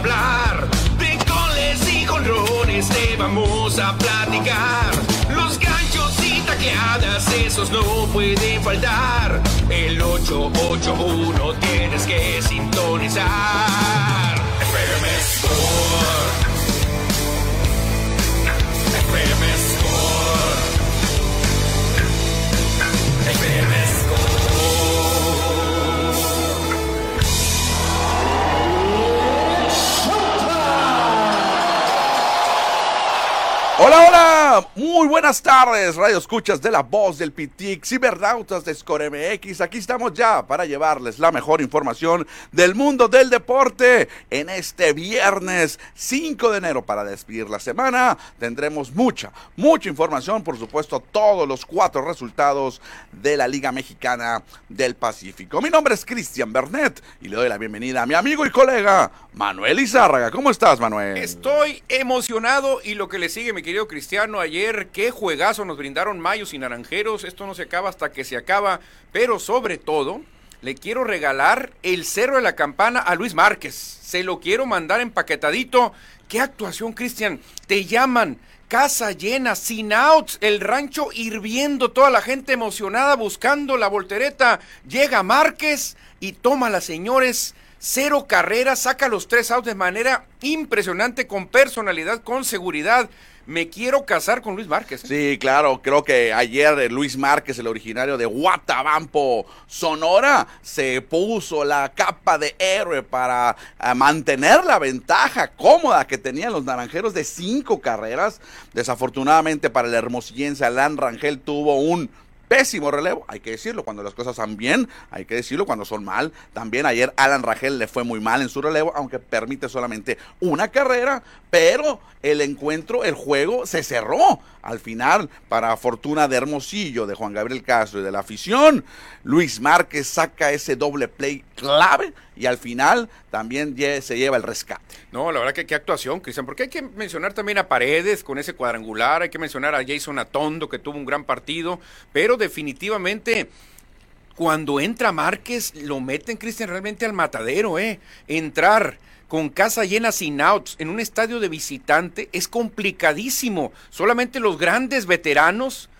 hablar. De goles y jonrones te vamos a platicar. Los ganchos y tacleadas, esos no pueden faltar. El 881 tienes que sintonizar. FM Score. Hola, hola, muy buenas tardes, radio escuchas de la voz del PITIC, cibernautas de Score MX. Aquí estamos ya para llevarles la mejor información del mundo del deporte. En este viernes 5 de enero, para despedir la semana, tendremos mucha, mucha información. Por supuesto, todos los cuatro resultados de la Liga Mexicana del Pacífico. Mi nombre es Cristian Bernet y le doy la bienvenida a mi amigo y colega Manuel Izárraga. ¿Cómo estás, Manuel? Estoy emocionado y lo que le sigue, mi querido Cristiano, ayer qué juegazo nos brindaron Mayos y Naranjeros. Esto no se acaba hasta que se acaba, pero sobre todo le quiero regalar el cerro de la campana a Luis Márquez. Se lo quiero mandar empaquetadito. ¿Qué actuación, Cristian? Te llaman. Casa llena, sin outs, el rancho hirviendo, toda la gente emocionada buscando la voltereta. Llega Márquez y toma las señores cero carreras, saca los tres outs de manera impresionante, con personalidad, con seguridad. Me quiero casar con Luis Márquez. ¿eh? Sí, claro, creo que ayer Luis Márquez, el originario de Guatabampo, Sonora, se puso la capa de héroe para eh, mantener la ventaja cómoda que tenían los naranjeros de cinco carreras. Desafortunadamente para el hermosillense, Alan Rangel tuvo un pésimo relevo, hay que decirlo, cuando las cosas van bien, hay que decirlo, cuando son mal. También ayer Alan Rangel le fue muy mal en su relevo, aunque permite solamente una carrera, pero el encuentro, el juego se cerró al final para fortuna de Hermosillo, de Juan Gabriel Castro y de la afición. Luis Márquez saca ese doble play clave y al final también se lleva el rescate. No, la verdad que qué actuación, Cristian, porque hay que mencionar también a Paredes con ese cuadrangular, hay que mencionar a Jason Atondo que tuvo un gran partido, pero definitivamente cuando entra Márquez lo meten, Cristian, realmente al matadero, ¿eh? Entrar con casa llena sin outs en un estadio de visitante es complicadísimo. Solamente los grandes veteranos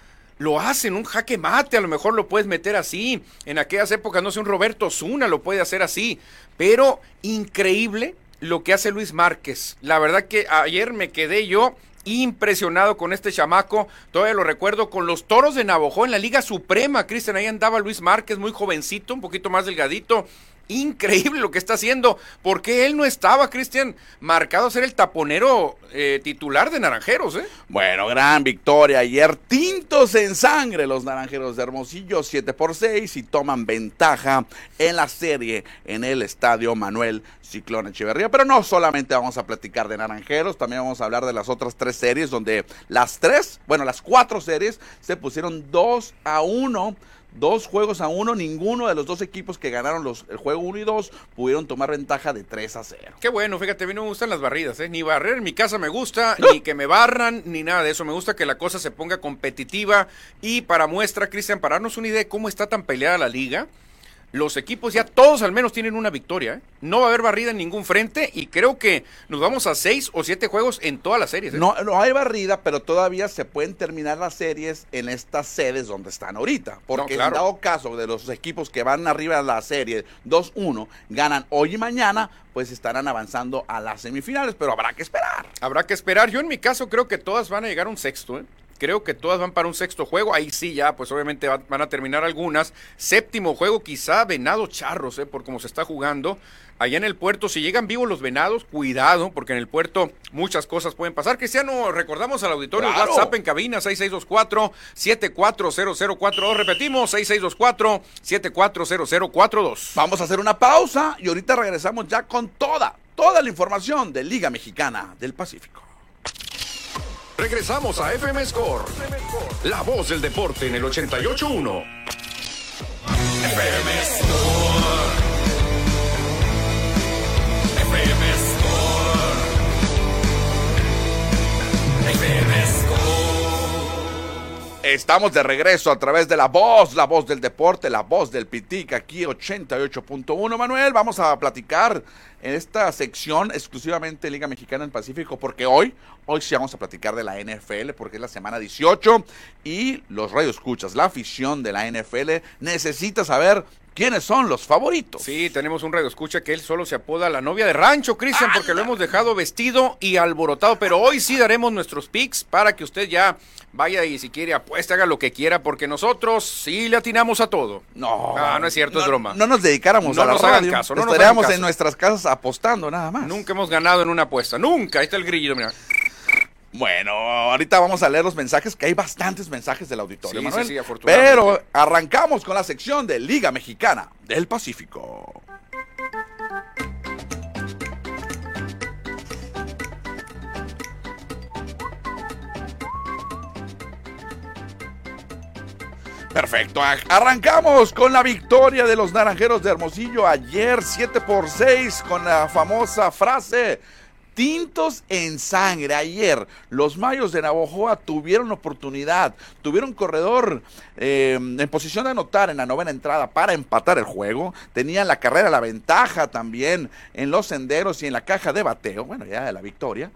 lo hacen, un jaque mate, a lo mejor lo puedes meter así. En aquellas épocas, no sé, un Roberto Zuna lo puede hacer así. Pero increíble lo que hace Luis Márquez. La verdad que ayer me quedé yo impresionado con este chamaco. Todavía lo recuerdo con los toros de Navajo en la Liga Suprema. Cristian, ahí andaba Luis Márquez, muy jovencito, un poquito más delgadito. Increíble lo que está haciendo. porque él no estaba, Cristian, marcado a ser el taponero eh, titular de Naranjeros? Eh? Bueno, gran victoria ayer. Tintos en sangre los Naranjeros de Hermosillo, 7 por 6 y toman ventaja en la serie en el estadio Manuel Ciclón Echeverría. Pero no solamente vamos a platicar de Naranjeros, también vamos a hablar de las otras tres series donde las tres, bueno, las cuatro series se pusieron 2 a 1 dos juegos a uno, ninguno de los dos equipos que ganaron los, el juego 1 y 2 pudieron tomar ventaja de 3 a 0. Qué bueno, fíjate, a mí no me gustan las barridas, ¿eh? ni barrer en mi casa me gusta, ni que me barran, ni nada de eso, me gusta que la cosa se ponga competitiva y para muestra, Cristian, para darnos una idea de cómo está tan peleada la liga, los equipos ya todos al menos tienen una victoria. ¿eh? No va a haber barrida en ningún frente y creo que nos vamos a seis o siete juegos en todas las series. ¿eh? No, no hay barrida, pero todavía se pueden terminar las series en estas sedes donde están ahorita. Porque en dado caso de los equipos que van arriba de la serie 2-1, ganan hoy y mañana, pues estarán avanzando a las semifinales, pero habrá que esperar. Habrá que esperar. Yo en mi caso creo que todas van a llegar a un sexto. ¿eh? Creo que todas van para un sexto juego. Ahí sí, ya, pues obviamente van a terminar algunas. Séptimo juego, quizá Venado Charros, ¿eh? por cómo se está jugando. Allá en el puerto, si llegan vivos los venados, cuidado, porque en el puerto muchas cosas pueden pasar. Cristiano, recordamos al auditorio WhatsApp en cabina 6624-740042. Repetimos, 6624-740042. Vamos a hacer una pausa y ahorita regresamos ya con toda, toda la información de Liga Mexicana del Pacífico. Regresamos a FM Score. La voz del deporte en el 88.1. FM Score. Estamos de regreso a través de la voz, la voz del deporte, la voz del Pitic, aquí 88.1. Manuel, vamos a platicar en esta sección exclusivamente Liga Mexicana del Pacífico, porque hoy, hoy sí vamos a platicar de la NFL, porque es la semana 18 y los radioescuchas, la afición de la NFL necesita saber quiénes son los favoritos. Sí, tenemos un radio escucha que él solo se apoda la novia de rancho, Cristian, porque lo hemos dejado vestido y alborotado, pero hoy sí daremos nuestros picks para que usted ya vaya y si quiere apuesta, haga lo que quiera, porque nosotros sí le atinamos a todo. No, Ah, no es cierto, es broma. No nos dedicáramos No a la nos hagan caso, no nos estaríamos hagan en nuestras casas apostando nada más. Nunca hemos ganado en una apuesta, nunca. Ahí está el grillo, mira. Bueno, ahorita vamos a leer los mensajes, que hay bastantes mensajes del auditorio, Sí, Manuel. sí, sí, afortunadamente. Pero arrancamos con la sección de Liga Mexicana del Pacífico. Perfecto, arrancamos con la victoria de los Naranjeros de Hermosillo ayer 7 por 6 con la famosa frase Tintos en sangre. Ayer los Mayos de Navojoa tuvieron oportunidad, tuvieron corredor eh, en posición de anotar en la novena entrada para empatar el juego. Tenían la carrera, la ventaja también en los senderos y en la caja de bateo. Bueno, ya de la victoria.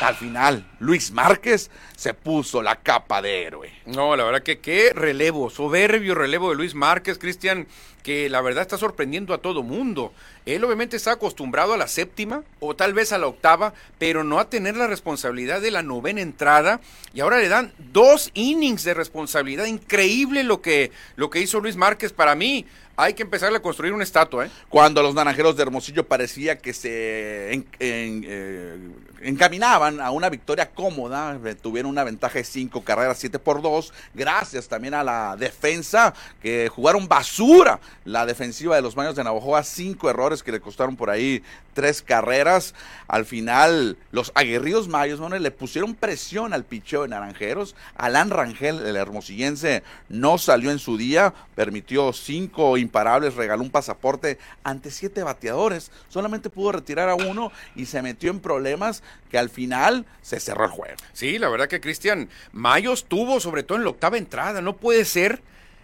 Al final, Luis Márquez se puso la capa de héroe. No, la verdad que qué relevo, soberbio relevo de Luis Márquez, Cristian, que la verdad está sorprendiendo a todo mundo. Él obviamente está acostumbrado a la séptima o tal vez a la octava, pero no a tener la responsabilidad de la novena entrada y ahora le dan dos innings de responsabilidad. Increíble lo que, lo que hizo Luis Márquez para mí. Hay que empezarle a construir una estatua, ¿eh? Cuando los naranjeros de Hermosillo parecía que se eh, encaminaban a una victoria cómoda, eh, tuvieron una ventaja de cinco carreras, 7 por 2, gracias también a la defensa, que jugaron basura la defensiva de los Mayos de Navajoa, cinco errores que le costaron por ahí tres carreras. Al final, los aguerridos Mayos le pusieron presión al picheo de Naranjeros. Alan Rangel, el hermosillense, no salió en su día, permitió cinco imparables, regaló un pasaporte ante siete bateadores. Solamente pudo retirar a uno y se metió en problemas que al final se cerró el juego. Sí, la verdad que Cristian Mayos tuvo, sobre todo en la octava entrada, no puede ser.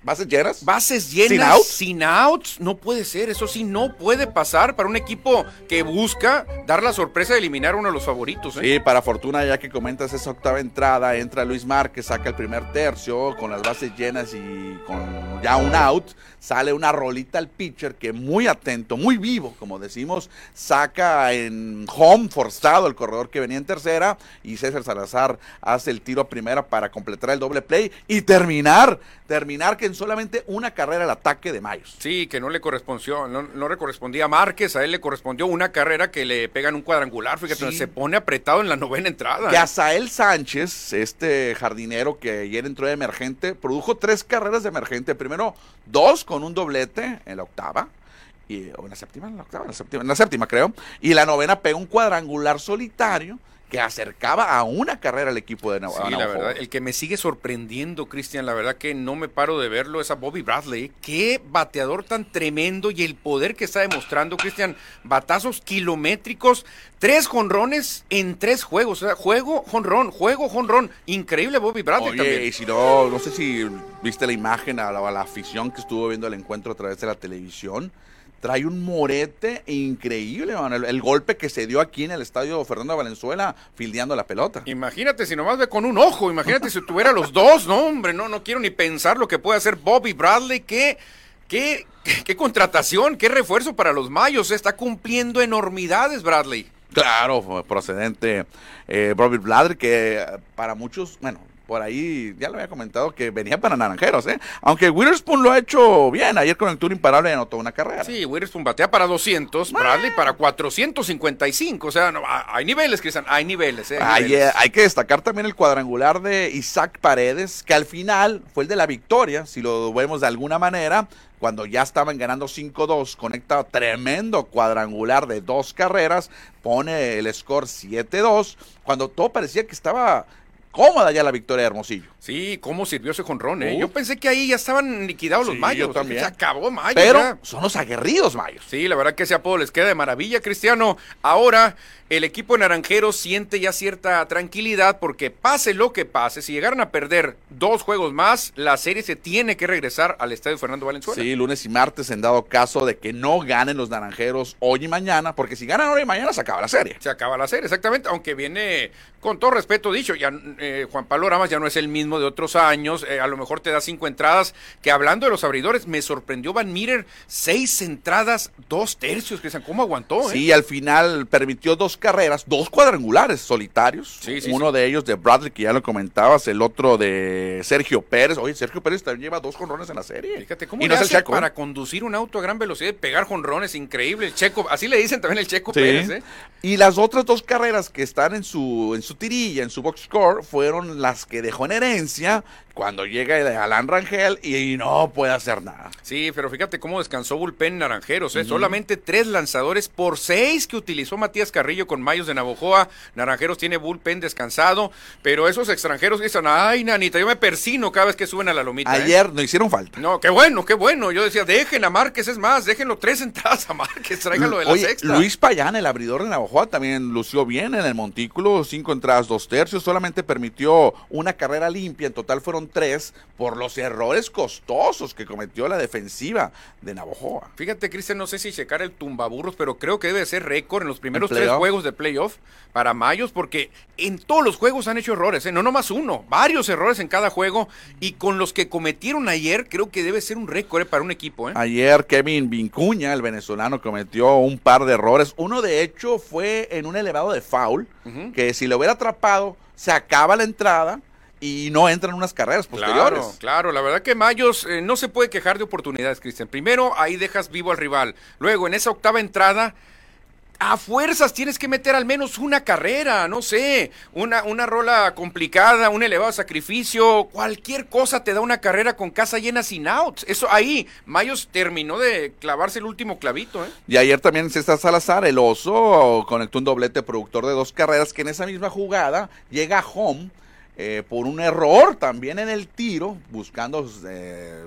¿Bases llenas? Bases llenas, ¿Sin outs? sin outs, no puede ser, eso sí, no puede pasar para un equipo que busca dar la sorpresa de eliminar uno de los favoritos. ¿eh? Sí, para fortuna, ya que comentas esa octava entrada, entra Luis Márquez, saca el primer tercio con las bases llenas y con ya un out, sale una rolita al pitcher que muy atento, muy vivo, como decimos, saca en home forzado el corredor que venía en tercera y César Salazar hace el tiro a primera para completar el doble play y terminar, terminar que en solamente una carrera el ataque de Mayos. Sí, que no le correspondió, no, no le correspondía a Márquez, a él le correspondió una carrera que le pegan un cuadrangular, fíjate, Sí. se pone apretado en la novena entrada. Que. Azael Sánchez, este jardinero que ayer entró de emergente, produjo tres carreras de emergente. Primero, dos con un doblete en la octava. Y, o en la séptima, en la octava, en la séptima, en la séptima creo. Y la novena pega un cuadrangular solitario que acercaba a una carrera al equipo de Navajo. Sí, la verdad, el que me sigue sorprendiendo, Cristian, la verdad que no me paro de verlo, es a Bobby Bradley. Qué bateador tan tremendo y el poder que está demostrando, Cristian. Batazos kilométricos, tres jonrones en tres juegos. O sea, juego, jonrón, juego, jonrón. Increíble Bobby Bradley Oye, también. y si no, no sé si viste la imagen a la, a la afición que estuvo viendo el encuentro a través de la televisión. Trae un morete increíble, man, el, golpe que se dio aquí en el estadio Fernando Valenzuela, fildeando la pelota. Imagínate si nomás ve con un ojo, imagínate si tuviera los dos, no hombre, no, no quiero ni pensar lo que puede hacer Bobby Bradley, qué, qué, qué, contratación, qué refuerzo para los Mayos, está cumpliendo enormidades Bradley. Claro, procedente eh, Bobby Bladder, que eh, para muchos, bueno, por ahí ya lo había comentado que venía para Naranjeros, ¿eh? Aunque Witherspoon lo ha hecho bien, ayer con el tour imparable anotó una carrera. Sí, Witherspoon batea para 200, Bradley para 455, o sea, no, hay niveles, Cristian, hay niveles, ¿eh? hay Hay, niveles. eh, hay que destacar también el cuadrangular de Isaac Paredes, que al final fue el de la victoria, si lo vemos de alguna manera, cuando ya estaban ganando 5-2, conecta tremendo cuadrangular de dos carreras, pone el score 7-2, cuando todo parecía que estaba cómoda ya la victoria de Hermosillo. Sí, cómo sirvió ese jonrón, ¿eh? Yo pensé que ahí ya estaban liquidados los mayos. yo también. Se acabó mayo. Pero ya. son los aguerridos mayos. Sí, la verdad que ese apodo les queda de maravilla, Cristiano. Ahora el equipo de Naranjeros siente ya cierta tranquilidad porque pase lo que pase, si llegaran a perder dos juegos más, la serie se tiene que regresar al estadio Fernando Valenzuela. Sí, lunes y martes en dado caso de que no ganen los naranjeros hoy y mañana, porque si ganan hoy y mañana se acaba la serie. Se acaba la serie, exactamente, aunque viene, con todo respeto dicho, ya eh, Juan Pablo Ramas ya no es el mismo de otros años, eh, a lo mejor te da cinco entradas, que hablando de los abridores, me sorprendió Van Meter, seis entradas, dos tercios, Cristian, ¿cómo aguantó? eh? Sí, al final permitió dos carreras, dos cuadrangulares solitarios. Sí, sí, Uno de ellos de Bradley, que ya lo comentabas, el otro de Sergio Pérez. Oye, Sergio Pérez también lleva dos jonrones en la serie. Fíjate cómo y le no hace Checo. para ¿eh? conducir un auto a gran velocidad y pegar jonrones, increíble. El Checo, así le dicen también el Checo. Pérez, ¿eh? Y las otras dos carreras que están en su, en su tirilla, en su box score, fueron las que dejó en herencia cuando llega Alan Rangel y, no puede hacer nada. Sí, pero fíjate cómo descansó Bullpen Naranjeros, ¿eh? Solamente tres lanzadores por seis que utilizó Matías Carrillo con Mayos de Navojoa. Naranjeros tiene Bullpen descansado, pero esos extranjeros dicen, ay, nanita, yo me persino cada vez que suben a la lomita. ¿eh?". Ayer no hicieron falta. No, qué bueno, qué bueno. Yo decía, dejen a Márquez, es más, déjenlo tres entradas a Márquez, tráiganlo de la Oye, sexta. Luis Payán, el abridor de Navajoa, también lució bien en el montículo, cinco entradas, dos tercios, solamente permitió una carrera limpia, en total fueron tres, por los errores costosos que cometió la defensiva de Navajoa. Fíjate, Cristian, no sé si checar el tumbaburros, pero creo que debe ser récord en los primeros ¿En tres juegos de playoff para Mayos, porque en todos los juegos han hecho errores, ¿eh? no nomás uno, varios errores en cada juego, y con los que cometieron ayer, creo que debe ser un récord ¿eh? para un equipo. ¿eh? Ayer Kevin Vincuña, el venezolano, cometió un par de errores. Uno de hecho fue en un elevado de foul, que si lo hubiera atrapado, se acaba la entrada y no entran unas carreras posteriores. Claro, claro, la verdad que Mayos eh, no se puede quejar de oportunidades, Cristian. Primero, ahí dejas vivo al rival. Luego, en esa octava entrada, a fuerzas tienes que meter al menos una carrera, no sé, una, una rola complicada, un elevado sacrificio, cualquier cosa te da una carrera con casa llena sin outs. Eso ahí, Mayos terminó de clavarse el último clavito, ¿eh? Y ayer también César Salazar, el oso, conectó un doblete productor de dos carreras que en esa misma jugada llega a home eh, por un error también en el tiro, buscando eh,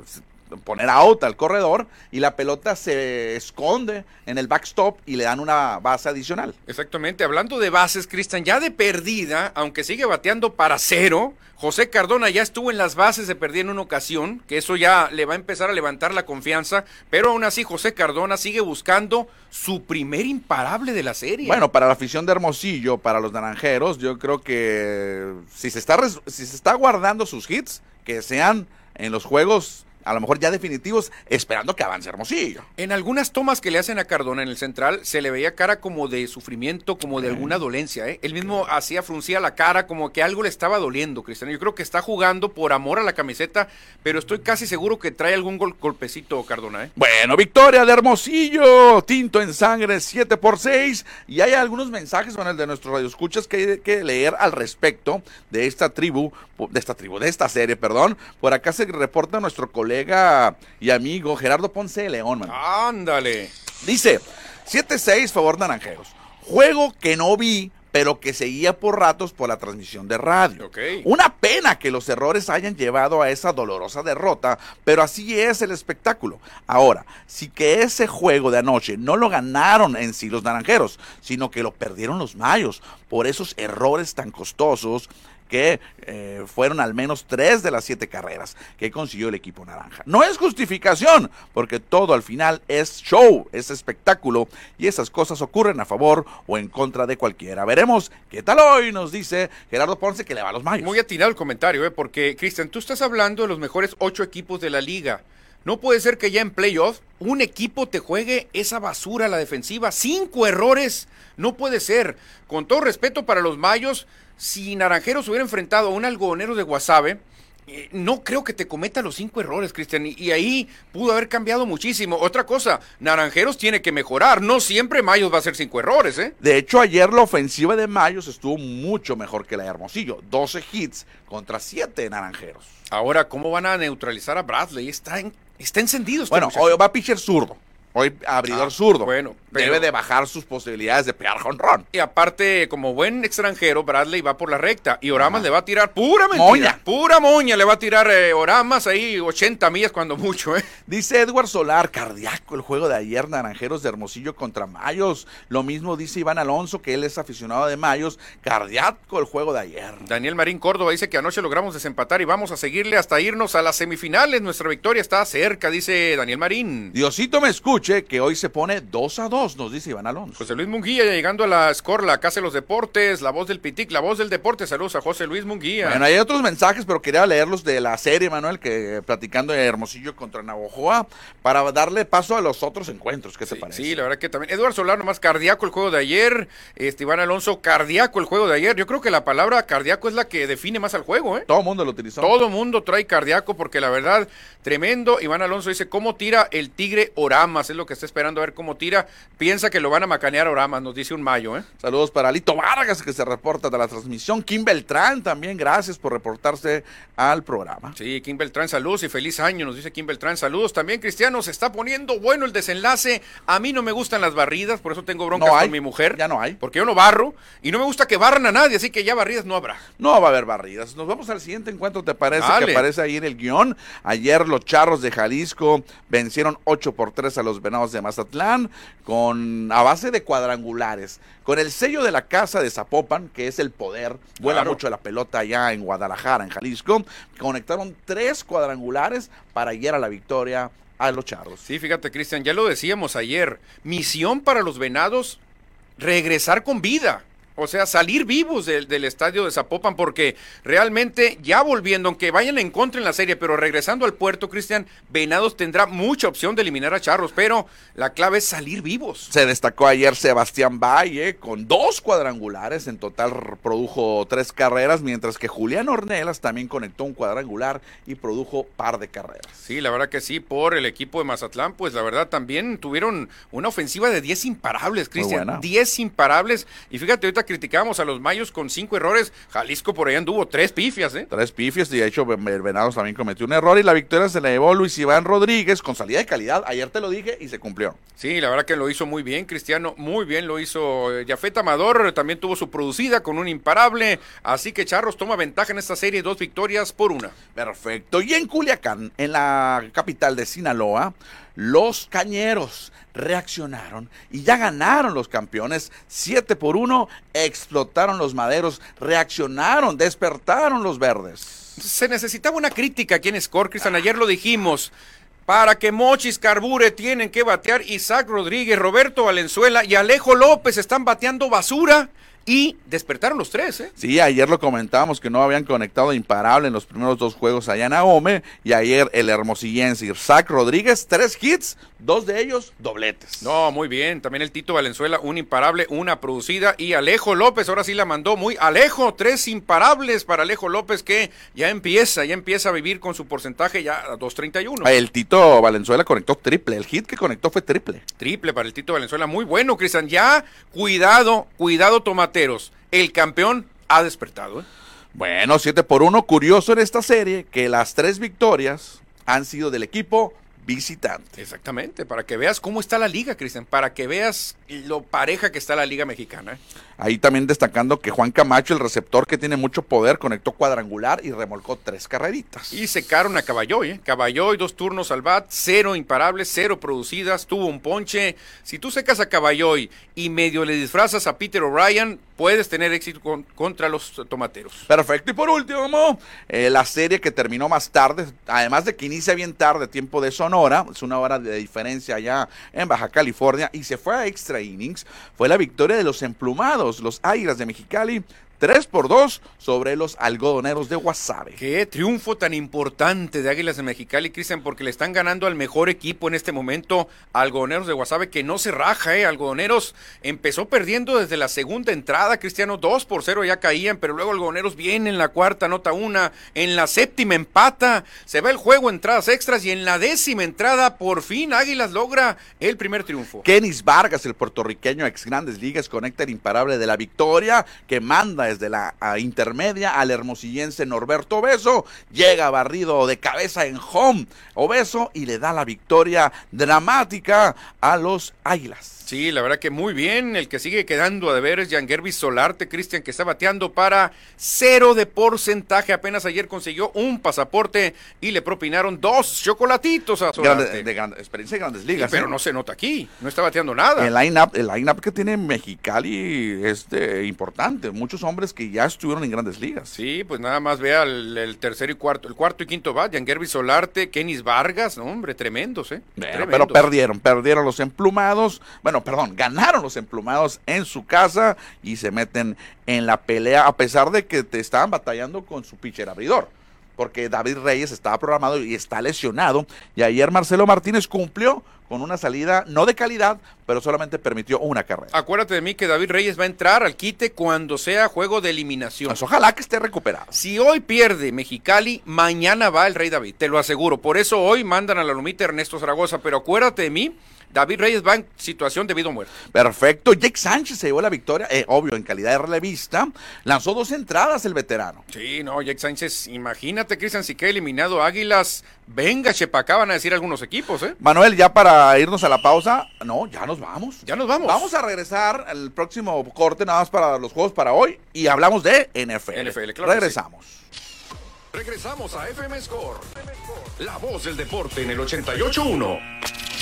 poner out al corredor y la pelota se esconde en el backstop y le dan una base adicional. Exactamente, hablando de bases, Cristian, ya de perdida, aunque sigue bateando para cero, José Cardona ya estuvo en las bases de perdida en una ocasión, que eso ya le va a empezar a levantar la confianza, pero aún así José Cardona sigue buscando su primer imparable de la serie. Bueno, para la afición de Hermosillo, para los naranjeros, yo creo que si se está, si se está guardando sus hits, que sean en los juegos a lo mejor ya definitivos, esperando que avance Hermosillo. En algunas tomas que le hacen a Cardona en el central, se le veía cara como de sufrimiento, como de alguna dolencia. ¿eh? Él mismo hacía fruncía la cara, como que algo le estaba doliendo, Cristiano. Yo creo que está jugando por amor a la camiseta, pero estoy casi seguro que trae algún gol- golpecito Cardona. ¿eh? Bueno, victoria de Hermosillo, tinto en sangre, 7 por 6. Y hay algunos mensajes, bueno, el de nuestros radioescuchas que hay que leer al respecto de esta tribu, de esta tribu, de esta serie, perdón. Por acá se reporta nuestro colega y amigo Gerardo Ponce de León, man. Ándale. Dice, 7-6 favor naranjeros. Juego que no vi, pero que seguía por ratos por la transmisión de radio. Una pena que los errores hayan llevado a esa dolorosa derrota, pero así es el espectáculo. Ahora, si que ese juego de anoche no lo ganaron en sí los naranjeros, sino que lo perdieron los mayos por esos errores tan costosos que eh, fueron al menos tres de las siete carreras que consiguió el equipo naranja. No es justificación, porque todo al final es show, es espectáculo, y esas cosas ocurren a favor o en contra de cualquiera. Veremos qué tal hoy, nos dice Gerardo Ponce, que le va a los mayos. Muy atinado el comentario, ¿eh? porque, Cristian, tú estás hablando de los mejores ocho equipos de la liga. No puede ser que ya en playoff un equipo te juegue esa basura a la defensiva. Cinco errores. No puede ser. Con todo respeto para los mayos, si Naranjeros hubiera enfrentado a un algodonero de Guasave, eh, no creo que te cometa los cinco errores, Cristian. Y, y ahí pudo haber cambiado muchísimo. Otra cosa, Naranjeros tiene que mejorar. No siempre Mayos va a hacer cinco errores, ¿eh? De hecho, ayer la ofensiva de Mayos estuvo mucho mejor que la de Hermosillo. 12 hits contra 7 de naranjeros. Ahora, ¿cómo van a neutralizar a Bradley? Está, en- está encendido este Bueno, muchacho. va pitcher zurdo. Hoy abridor Ah, zurdo. bueno, pero- Debe de bajar sus posibilidades de pegar jonrón. Y aparte, como buen extranjero, Bradley va por la recta y Oramas le va a tirar pura mentira. Moña. Pura moña le va a tirar eh, Oramas ahí 80 millas cuando mucho, ¿eh? Dice Edward Solar, cardíaco el juego de ayer, Naranjeros de Hermosillo contra Mayos. Lo mismo dice Iván Alonso, que él es aficionado de Mayos. Cardíaco el juego de ayer. Daniel Marín Córdoba dice que anoche logramos desempatar y vamos a seguirle hasta irnos a las semifinales. Nuestra victoria está cerca, dice Daniel Marín. Diosito me que hoy se pone 2 a 2, nos dice Iván Alonso. José Luis Munguía llegando a la score, la casa de los deportes, la voz del Pitic, la voz del deporte. Saludos a José Luis Munguía. Bueno, hay otros mensajes, pero quería leerlos de la serie, Manuel, que platicando de Hermosillo contra Navojoa, para darle paso a los otros encuentros. ¿Qué te Sí, parece? sí, la verdad que también. Eduardo Solar, nomás cardíaco el juego de ayer. Este, Iván Alonso, cardíaco el juego de ayer. Yo creo que la palabra cardíaco es la que define más al juego, ¿eh? Todo mundo lo utilizó. Todo mundo trae cardíaco porque la verdad, tremendo. Iván Alonso dice, ¿cómo tira el Tigre Oramas? Es lo que está esperando a ver cómo tira. Piensa que lo van a macanear a Oramas, nos dice un mayo, ¿eh? Saludos para Lito Vargas, que se reporta de la transmisión. Kim Beltrán también, gracias por reportarse al programa. Sí, Kim Beltrán, saludos y feliz año, nos dice Kim Beltrán, saludos. También, Cristiano, se está poniendo bueno el desenlace. A mí no me gustan las barridas, por eso tengo broncas No hay, con mi mujer. ya no hay. Porque yo no barro y no me gusta que barran a nadie, así que ya barridas no habrá. No va a haber barridas. Nos vamos al siguiente encuentro, ¿te parece? Dale. Que aparece ahí en el guion. Ayer los Charros de Jalisco vencieron 8 por 3 a los Venados de Mazatlán con a base de cuadrangulares. Con el sello de la casa de Zapopan, que es el poder, vuela Claro. mucho la pelota allá en Guadalajara, en Jalisco. Conectaron tres cuadrangulares para llegar a la victoria a los Charros. Sí, fíjate, Cristian, ya lo decíamos ayer. Misión para los venados, regresar con vida. O sea, salir vivos del, del estadio de Zapopan, porque realmente ya volviendo, aunque vayan en contra en la serie, pero regresando al puerto, Cristian, Venados tendrá mucha opción de eliminar a Charros, pero la clave es salir vivos. Se destacó ayer Sebastián Valle con dos cuadrangulares, en total produjo tres carreras, mientras que Julián Ornelas también conectó un cuadrangular y produjo par de carreras. Sí, la verdad que sí, por el equipo de Mazatlán, pues la verdad también tuvieron una ofensiva de 10 imparables, Cristian. buena. 10 imparables. Y fíjate, ahorita criticamos a los Mayos con cinco errores. Jalisco por ahí anduvo tres pifias, ¿eh? Tres pifias y de hecho Ven- Venados también cometió un error y la victoria se la llevó Luis Iván Rodríguez con salida de calidad. Ayer te lo dije y se cumplió. Sí, la verdad que lo hizo muy bien, Cristiano, muy bien lo hizo eh, Jafet Amador, también tuvo su producida con un imparable, así que Charros toma ventaja en esta serie, dos victorias por una. Perfecto. Y en Culiacán, en la capital de Sinaloa, los cañeros reaccionaron y ya ganaron los campeones 7 por 1, explotaron los maderos, reaccionaron, despertaron los verdes. Se necesitaba una crítica aquí en Score, ayer lo dijimos. Para que Mochis carbure tienen que batear Isaac Rodríguez, Roberto Valenzuela y Alejo López están bateando basura y despertaron los tres, ¿eh? Sí, ayer lo comentábamos que no habían conectado imparable en los primeros dos juegos allá en Ahome. Y ayer el hermosillense Isaac Rodríguez, tres hits, dos de ellos dobletes. No, muy bien. También el Tito Valenzuela, un imparable, una producida. Y Alejo López, ahora sí la mandó muy Alejo. Tres imparables para Alejo López que ya empieza, ya empieza a vivir con su porcentaje ya a 2.31. El Tito Valenzuela conectó triple. El hit que conectó fue triple. Triple para el Tito Valenzuela. Muy bueno, Cristian. Ya, cuidado, cuidado, El campeón ha despertado. ¿eh? Bueno, 7 por 1. Curioso en esta serie que las tres victorias han sido del equipo visitante. Exactamente, para que veas cómo está la liga, Cristian. Para que veas lo pareja que está la liga mexicana. ¿eh? Ahí también destacando que Juan Camacho, el receptor que tiene mucho poder, conectó cuadrangular y remolcó tres carreritas. Y secaron a Caballoy, ¿eh? Caballoy, dos turnos al bat, cero imparables, cero producidas, tuvo un ponche. Si tú secas a Caballoy y medio le disfrazas a Peter O'Brien, puedes tener éxito con- contra los tomateros. Perfecto. Y por último, eh, la serie que terminó más tarde, además de que inicia bien tarde, tiempo de Sonora, es una hora de diferencia allá en Baja California, y se fue a extra innings, fue la victoria de los emplumados, los Águilas de Mexicali, 3 por 2 sobre los algodoneros de Guasave. Qué triunfo tan importante de Águilas de Mexicali, Cristian, porque le están ganando al mejor equipo en este momento, Algodoneros de Guasave, que no se raja, ¿eh? Algodoneros empezó perdiendo desde la segunda entrada, Cristiano, 2 por 0 ya caían, pero luego Algodoneros viene en la cuarta, nota una, en la séptima empata, se va el juego, entradas extras, y en la décima entrada, por fin Águilas logra el primer triunfo. Kenis Vargas, el puertorriqueño ex Grandes Ligas, conecta el imparable de la victoria que manda desde la intermedia al hermosillense Norberto Obeso. Llega barrido de cabeza en home Obeso y le da la victoria dramática a los Águilas. Sí, la verdad que muy bien. El que sigue quedando a deber es Jan Gervis Solarte, Cristian, que está bateando para cero de porcentaje. Apenas ayer consiguió un pasaporte y le propinaron dos chocolatitos a Solarte. Grande, de gran, experiencia de grandes ligas. Sí, pero ¿eh? no se nota aquí, no está bateando nada. El line-up el line que tiene Mexicali es de, importante. Muchos hombres que ya estuvieron en grandes ligas. Sí, pues nada más vea el, el tercero y cuarto, el cuarto y quinto bat, Jan Gervis Solarte, Kenis Vargas, no, hombre, tremendos, ¿eh? Bueno, tremendos. pero perdieron, perdieron los emplumados. Bueno, perdón, ganaron los emplumados en su casa y se meten en la pelea a pesar de que te estaban batallando con su pitcher abridor. Porque David Reyes estaba programado y está lesionado. Y ayer Marcelo Martínez cumplió con una salida no de calidad, pero solamente permitió una carrera. Acuérdate de mí que David Reyes va a entrar al quite cuando sea juego de eliminación. Pues ojalá que esté recuperado. Si hoy pierde Mexicali, mañana va el Rey David, te lo aseguro. Por eso hoy mandan a la lomita Ernesto Zaragoza, pero acuérdate de mí, David Reyes va en situación de vida o muerte. Perfecto. Jake Sánchez se llevó la victoria, eh, obvio, en calidad de relevista. Lanzó dos entradas el veterano. Sí, no, Jake Sánchez, imagínate, Cristian, si queda eliminado Águilas, venga, Chepacá, van a decir algunos equipos, ¿eh? Manuel, ya para irnos a la pausa, no, ya nos vamos. Ya nos vamos. Vamos a regresar al próximo corte, nada más para los juegos para hoy, y hablamos de NFL. NFL, claro que Regresamos. Regresamos a FM Score. La voz del deporte en el 88.1.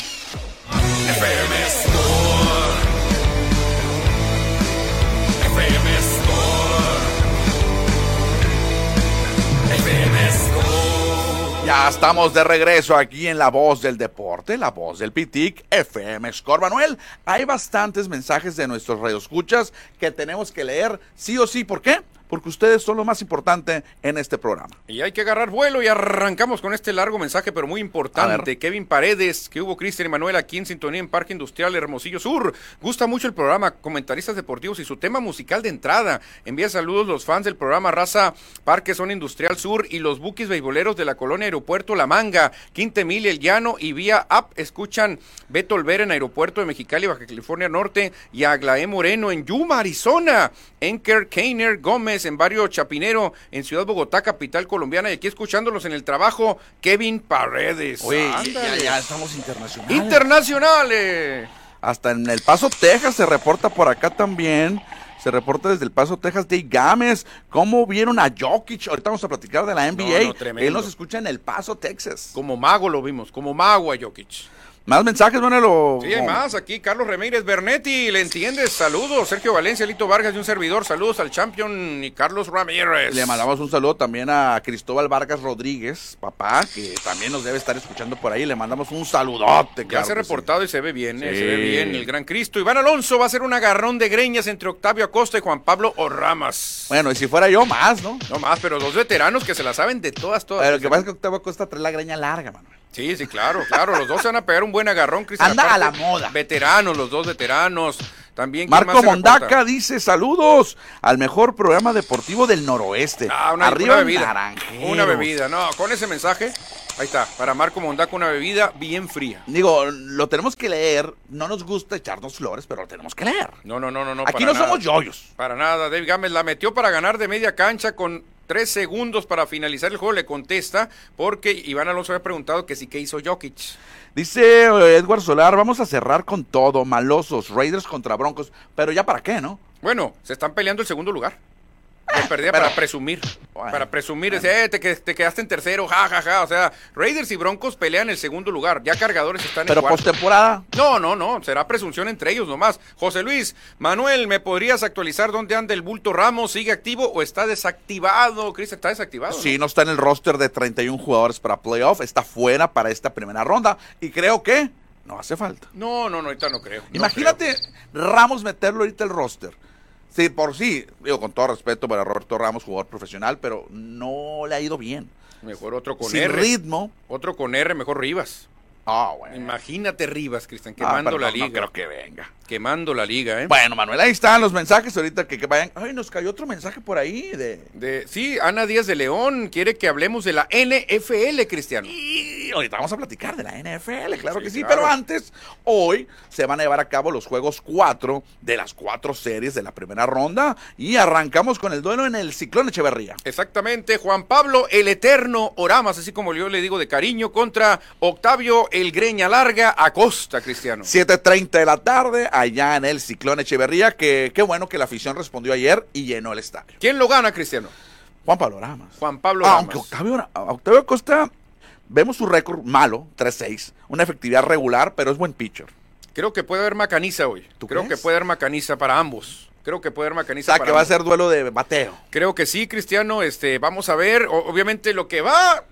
Ya estamos de regreso aquí en La Voz del Deporte, La Voz del Pitic, FM Score. Manuel, hay bastantes mensajes de nuestros radioescuchas que tenemos que leer sí o sí. ¿Por qué? Porque ustedes son lo más importante en este programa. Y hay que agarrar vuelo y arrancamos con este largo mensaje, pero muy importante. Kevin Paredes, que hubo Cristian y Manuel aquí en sintonía en Parque Industrial Hermosillo Sur. Gusta mucho el programa, comentaristas deportivos y su tema musical de entrada. Envía saludos los fans del programa Raza Parque Zona Industrial Sur y los buquis beisboleros de la colonia Aeropuerto La Manga, Quinta Emilia, El Llano y vía app escuchan Beto Olvera en Aeropuerto de Mexicali, Baja California Norte y Aglaé Moreno en Yuma, Arizona. Enker Keiner Gómez en Barrio Chapinero, en Ciudad Bogotá, capital colombiana. Y aquí escuchándolos en el trabajo, Kevin Paredes. Oye, ya, ya estamos internacionales. Internacionales. Hasta en El Paso, Texas se reporta por acá también. Se reporta desde El Paso, Texas, Dave Gámez. ¿Cómo vieron a Jokic? Ahorita vamos a platicar de la NBA. no, tremendo. Él nos escucha en El Paso, Texas. Como mago lo vimos, como mago a Jokic. Más mensajes, Manuel. o- Sí, hay más. Aquí Carlos Ramírez Bernetti, ¿le entiendes? Saludos. Sergio Valencia, Lito Vargas y un servidor. Saludos al champion y Carlos Ramírez. Le mandamos un saludo también a Cristóbal Vargas Rodríguez, papá, que también nos debe estar escuchando por ahí. Le mandamos un saludote. Ya claro se ha sí. reportado y se ve bien, eh, se ve bien el gran Cristo. Iván Alonso va a ser un agarrón de greñas entre Octavio Acosta y Juan Pablo Orramas. Bueno, y si fuera yo, más, ¿no? No más, pero dos veteranos que se la saben de todas, todas. Pero lo que pasa es que Octavio Costa trae la greña larga, Manuel. Sí, sí, claro, claro. Los dos se van a pegar un buen agarrón, Cristian. Anda a la moda. Veteranos, los dos veteranos. También ¿quién Marco Mondaca dice saludos al mejor programa deportivo del noroeste. Ah, una, Arriba una bebida. Naranjeros. Una bebida, no, con ese mensaje, ahí está, para Marco Mondaca una bebida bien fría. Digo, lo tenemos que leer. No nos gusta echarnos flores, pero lo tenemos que leer. No, no, no, no, no. Aquí no nada. somos yoyos. Para nada, Dave Gámez la metió para ganar de media cancha con tres segundos para finalizar el juego, le contesta, porque Iván Alonso había preguntado que sí que hizo Jokic. Dice eh, Edward Solar, vamos a cerrar con todo, malosos, Raiders contra Broncos, pero ya para qué, ¿no? Bueno, se están peleando el segundo lugar. Perdida pero- para presumir. Bueno, para presumir, bueno. eh, te, que- te quedaste en tercero, ja, ja, ja. O sea, Raiders y Broncos pelean el segundo lugar. Ya cargadores están Pero en cuarto. postemporada, No, no, no, será presunción entre ellos nomás. José Luis, Manuel, ¿me podrías actualizar dónde anda el bulto Ramos? ¿Sigue activo o está desactivado? Cristian, está desactivado. sí, no está en el roster de 31 jugadores para playoff, está fuera para esta primera ronda y creo que no hace falta. No, no, no, ahorita no creo. no Imagínate Ramos meterlo ahorita el roster. Sí, por sí, digo con todo respeto para Roberto Ramos, jugador profesional, pero no le ha ido bien. Mejor otro con Sin R. ritmo. Otro con R, mejor Rivas. Ah, bueno. Imagínate Rivas, Cristian, Ah, quemando pero la no, no liga. creo que venga. Quemando la liga, ¿eh? Bueno, Manuel, ahí están los mensajes ahorita que, que vayan. Ay, nos cayó otro mensaje por ahí de. De, sí, Ana Díaz de León quiere que hablemos de la NFL, Cristiano. Y ahorita vamos a platicar de la NFL, claro que sí. Pero antes, hoy se van a llevar a cabo los juegos 4 de las cuatro series de la primera ronda. Y arrancamos con el duelo en el Ciclón Echeverría. Exactamente, Juan Pablo, el eterno Oramas, así como yo le digo de cariño, contra Octavio, el Greña Larga, Acosta, Cristiano. 7.30 de la tarde, allá en el Ciclón Echeverría, que qué bueno que la afición respondió ayer y llenó el estadio. ¿Quién lo gana, Cristiano? Juan Pablo Ramas. Juan Pablo Ah, Ramas. Aunque Octavio, Octavio Acosta, vemos su récord malo, 3-6, una efectividad regular, pero es buen pitcher. Creo que puede haber macaniza hoy. ¿Tú Creo crees? que puede haber macaniza para ambos. Creo que puede haber O macaniza sea, para que va a ser duelo de bateo. Creo que sí, Cristiano. Este, vamos a ver. O- obviamente lo que va